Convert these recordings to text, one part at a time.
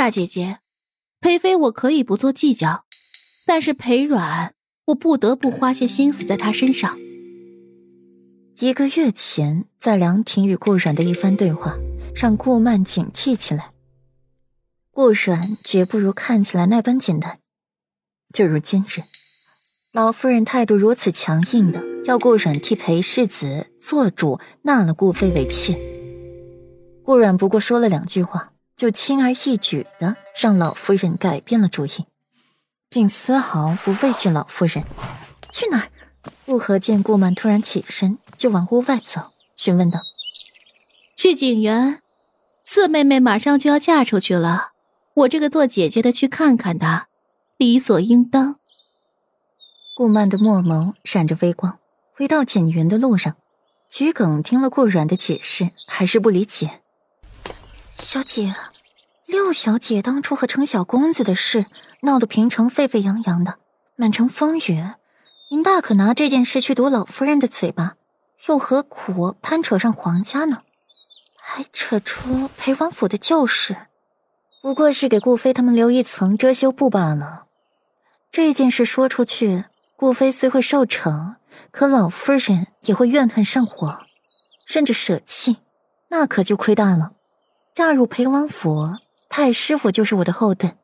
大姐姐，裴妃我可以不做计较，但是裴软，我不得不花些心思在他身上。一个月前，在凉亭与顾软的一番对话，让顾曼警惕起来。顾软绝不如看起来那般简单。就如今日，老夫人态度如此强硬的，要顾软替裴世子做主纳了顾妃为妾。顾软不过说了两句话，就轻而易举的让老夫人改变了主意，并丝毫不畏惧老夫人。去哪儿？顾河见顾曼突然起身。就往屋外走，询问道：“去景园，四妹妹马上就要嫁出去了，我这个做姐姐的去看看她，理所应当。”顾曼的墨眸闪着微光。回到景园的路上，桔梗听了顾阮的解释，还是不理解。小姐，六小姐当初和程小公子的事闹得平城沸沸扬扬的，满城风雨，您大可拿这件事去堵老夫人的嘴巴。又何苦攀扯上皇家呢？还扯出裴王府的旧事，不过是给顾飞他们留一层遮羞布罢了。这件事说出去，顾飞虽会受惩，可老夫人也会怨恨上火，甚至舍弃，那可就亏大了。嫁入裴王府，太师府就是我的后盾，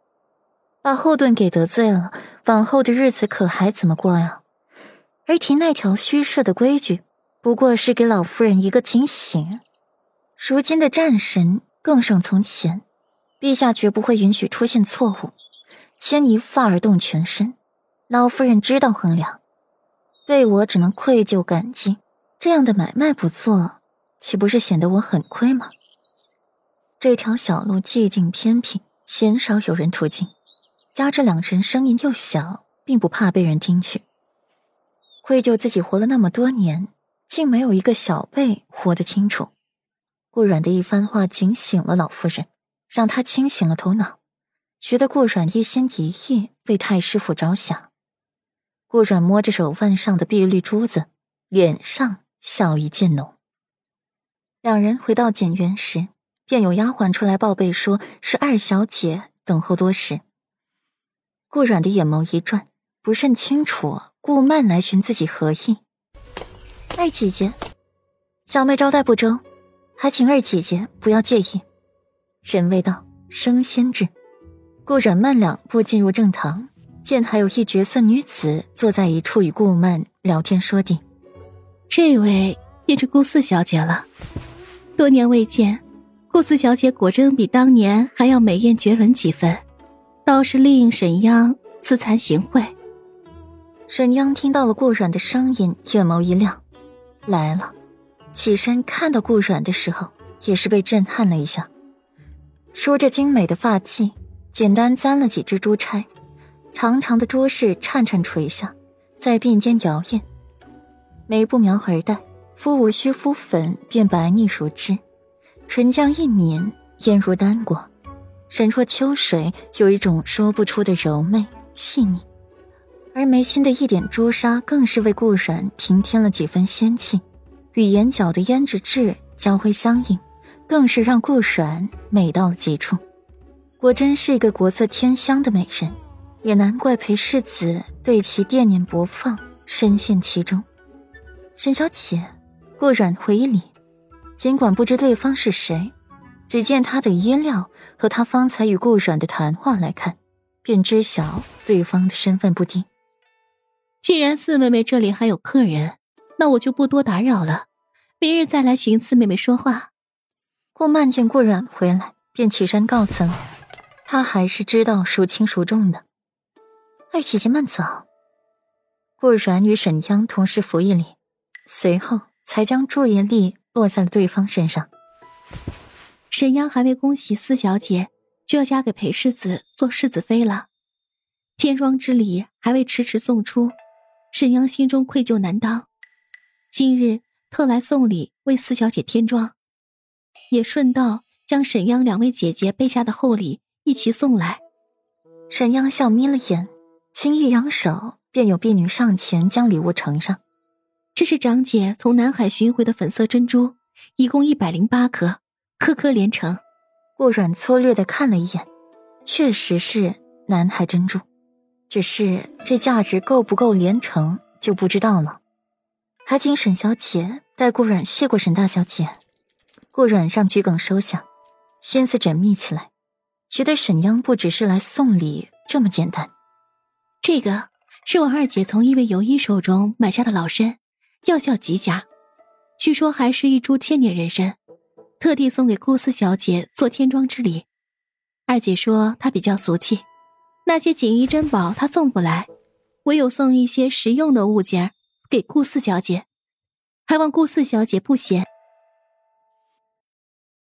把后盾给得罪了，往后的日子可还怎么过呀？而提那条虚设的规矩。不过是给老夫人一个警醒。如今的战神更胜从前，陛下绝不会允许出现错误。牵一发而动全身，老夫人知道衡量，对我只能愧疚感激。这样的买卖不做，岂不是显得我很亏吗？这条小路寂静偏僻，鲜少有人途经，加之两人声音又小，并不怕被人听去。愧疚自己活了那么多年。竟没有一个小辈活得清楚。顾阮的一番话惊醒了老夫人，让她清醒了头脑，觉得顾阮一心一意为太师府着想。顾阮摸着手腕上的碧绿珠子，脸上笑意渐浓。两人回到简园时，便有丫鬟出来报备，说是二小姐等候多时。顾阮的眼眸一转，不甚清楚顾曼来寻自己何意。二姐姐，小妹招待不周，还请二姐姐不要介意。沈卫道，升仙至。顾阮慢两步进入正堂，见还有一绝色女子坐在一处与顾曼聊天说地。这位便是顾四小姐了。多年未见，顾四小姐果真比当年还要美艳绝伦几分，倒是令沈央自惭形秽。沈央听到了顾阮的声音，眼眸一亮。来了，起身看到顾阮的时候，也是被震撼了一下。梳着精美的发髻，简单簪了几只珠钗，长长的珠饰颤颤垂下，在鬓间摇曳。眉不描而黛，肤无需敷粉便白腻如脂，唇浆一抿，烟如丹果，神若秋水，有一种说不出的柔媚细腻。而眉心的一点朱砂，更是为顾阮平添了几分仙气，与眼角的胭脂痣交辉相映，更是让顾阮美到了极处。果真是一个国色天香的美人，也难怪裴世子对其惦念不放，深陷其中。沈小姐，顾阮回礼，尽管不知对方是谁，只见他的衣料和他方才与顾阮的谈话来看，便知晓对方的身份不低。既然四妹妹这里还有客人，那我就不多打扰了，明日再来寻四妹妹说话。顾曼见顾阮回来，便起身告辞了。她还是知道孰轻孰重的。二姐姐慢走。顾阮与沈央同时拂一礼，随后才将注意力落在了对方身上。沈央还未恭喜四小姐，就要嫁给裴世子做世子妃了，天庄之礼还未迟迟送出。沈阳心中愧疚难当，今日特来送礼为四小姐添妆，也顺道将沈央两位姐姐备下的厚礼一齐送来。沈央笑眯了眼，轻一扬手，便有婢女上前将礼物呈上。这是长姐从南海寻回的粉色珍珠，一共一百零八颗，颗颗连成。顾阮粗略的看了一眼，确实是南海珍珠，只是这价值够不够连城就不知道了。还请沈小姐带顾阮谢过沈大小姐。顾阮让桔梗收下，心思缜密起来，觉得沈央不只是来送礼这么简单。这个是我二姐从一位游医手中买下的老参，药效极佳，据说还是一株千年人参，特地送给顾四小姐做天装之礼。二姐说她比较俗气，那些锦衣珍宝她送不来，唯有送一些实用的物件给顾四小姐，还望顾四小姐不嫌。